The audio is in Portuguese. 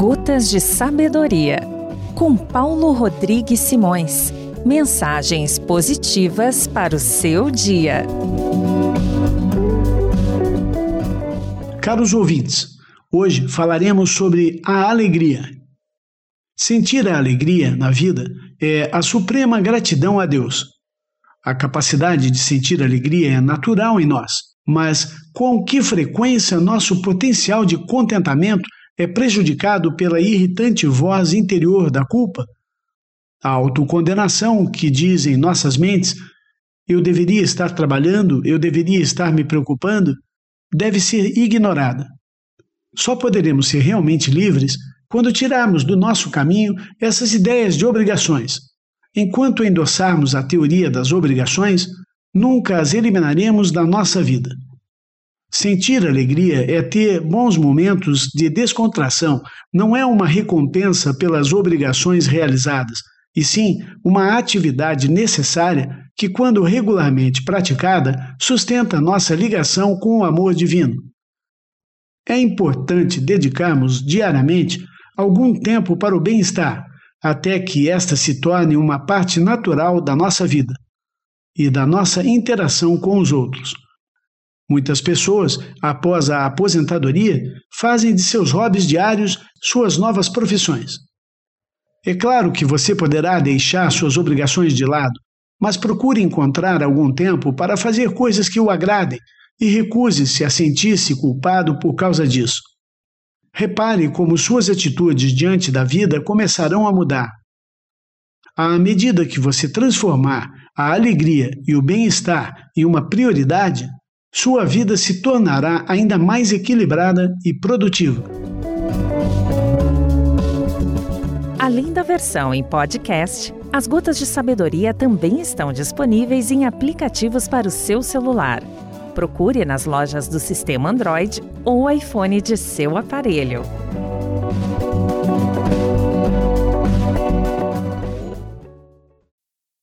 Gotas de Sabedoria, com Paulo Rodrigues Simões. Mensagens positivas para o seu dia. Caros ouvintes, hoje falaremos sobre a alegria. Sentir a alegria na vida é a suprema gratidão a Deus. A capacidade de sentir alegria é natural em nós, mas com que frequência nosso potencial de contentamento é prejudicado pela irritante voz interior da culpa? A autocondenação que diz em nossas mentes: eu deveria estar trabalhando, eu deveria estar me preocupando, deve ser ignorada. Só poderemos ser realmente livres quando tirarmos do nosso caminho essas ideias de obrigações. Enquanto endossarmos a teoria das obrigações, nunca as eliminaremos da nossa vida. Sentir alegria é ter bons momentos de descontração, não é uma recompensa pelas obrigações realizadas, e sim uma atividade necessária que, quando regularmente praticada, sustenta nossa ligação com o amor divino. É importante dedicarmos diariamente algum tempo para o bem-estar, até que esta se torne uma parte natural da nossa vida e da nossa interação com os outros. Muitas pessoas, após a aposentadoria, fazem de seus hobbies diários suas novas profissões. É claro que você poderá deixar suas obrigações de lado, mas procure encontrar algum tempo para fazer coisas que o agradem e recuse-se a sentir-se culpado por causa disso. Repare como suas atitudes diante da vida começarão a mudar. À medida que você transformar a alegria e o bem-estar em uma prioridade, sua vida se tornará ainda mais equilibrada e produtiva. Além da versão em podcast, as Gotas de Sabedoria também estão disponíveis em aplicativos para o seu celular. Procure nas lojas do sistema Android ou iPhone de seu aparelho.